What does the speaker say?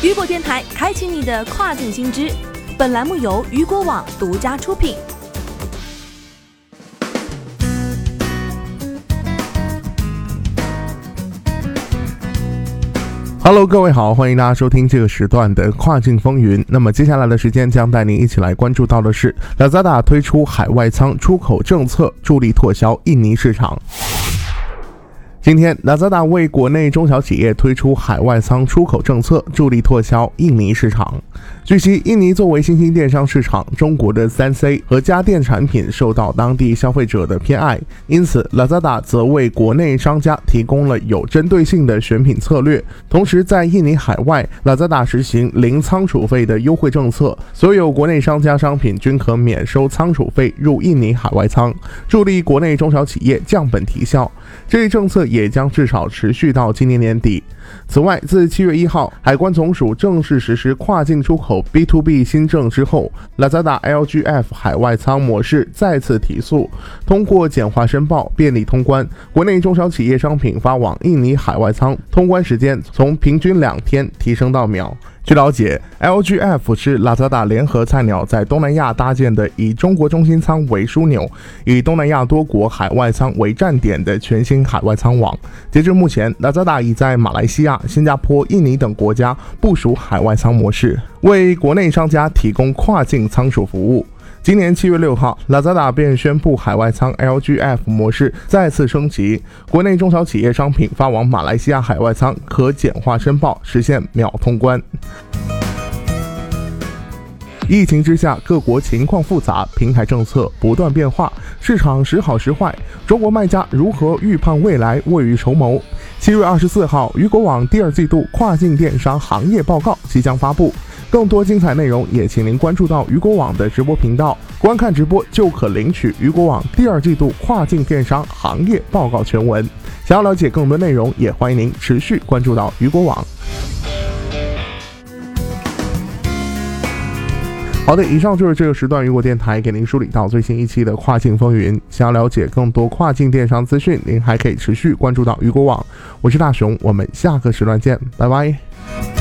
雨果电台开启你的跨境新知。本栏目由雨果网独家出品。Hello，各位好，欢迎大家收听这个时段的跨境风云。那么接下来的时间将带您一起来关注到的是，Lazada 推出海外仓出口政策，助力拓销印尼市场。今天，Lazada 为国内中小企业推出海外仓出口政策，助力拓销印尼市场。据悉，印尼作为新兴电商市场，中国的三 C 和家电产品受到当地消费者的偏爱，因此 Lazada 则为国内商家提供了有针对性的选品策略。同时，在印尼海外，Lazada 实行零仓储费的优惠政策，所有国内商家商品均可免收仓储费入印尼海外仓，助力国内中小企业降本提效。这一政策也也将至少持续到今年年底。此外，自七月一号，海关总署正式实施跨境出口 B to B 新政之后，Lazada LGF 海外仓模式再次提速。通过简化申报、便利通关，国内中小企业商品发往印尼海外仓通关时间从平均两天提升到秒。据了解，LGF 是 Lazada 联合菜鸟在东南亚搭建的以中国中心仓为枢纽，以东南亚多国海外仓为站点的全新海外仓网。截至目前，Lazada 已在马来西亚、新加坡、印尼等国家部署海外仓模式，为国内商家提供跨境仓储服务。今年七月六号，Lazada 便宣布海外仓 LGF 模式再次升级，国内中小企业商品发往马来西亚海外仓可简化申报，实现秒通关。疫情之下，各国情况复杂，平台政策不断变化，市场时好时坏，中国卖家如何预判未来，未雨绸缪？七月二十四号，雨果网第二季度跨境电商行业报告即将发布。更多精彩内容，也请您关注到雨果网的直播频道，观看直播就可领取雨果网第二季度跨境电商行业报告全文。想要了解更多内容，也欢迎您持续关注到雨果网。好的，以上就是这个时段雨果电台给您梳理到最新一期的跨境风云。想要了解更多跨境电商资讯，您还可以持续关注到雨果网。我是大熊，我们下个时段见，拜拜。